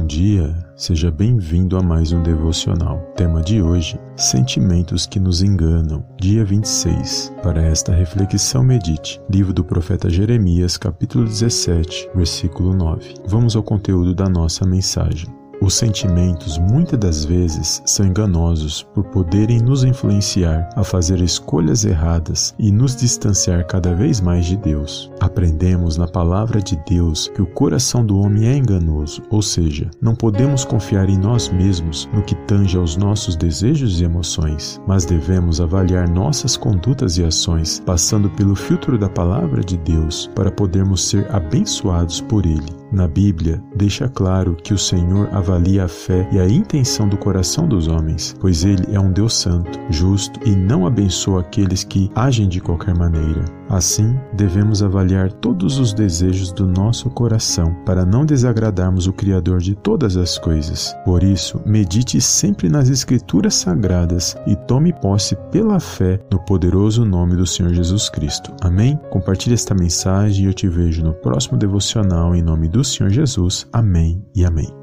Bom dia, seja bem-vindo a mais um devocional. Tema de hoje: Sentimentos que nos enganam. Dia 26. Para esta reflexão, medite. Livro do profeta Jeremias, capítulo 17, versículo 9. Vamos ao conteúdo da nossa mensagem. Os sentimentos muitas das vezes são enganosos por poderem nos influenciar a fazer escolhas erradas e nos distanciar cada vez mais de Deus. Aprendemos na palavra de Deus que o coração do homem é enganoso, ou seja, não podemos confiar em nós mesmos no que tange aos nossos desejos e emoções, mas devemos avaliar nossas condutas e ações passando pelo filtro da palavra de Deus para podermos ser abençoados por Ele. Na Bíblia, deixa claro que o Senhor avalia a fé e a intenção do coração dos homens, pois Ele é um Deus santo, justo e não abençoa aqueles que agem de qualquer maneira. Assim, devemos avaliar todos os desejos do nosso coração para não desagradarmos o Criador de todas as coisas. Por isso, medite sempre nas Escrituras sagradas e tome posse pela fé no poderoso nome do Senhor Jesus Cristo. Amém? Compartilhe esta mensagem e eu te vejo no próximo devocional em nome do Senhor Jesus. Amém e amém.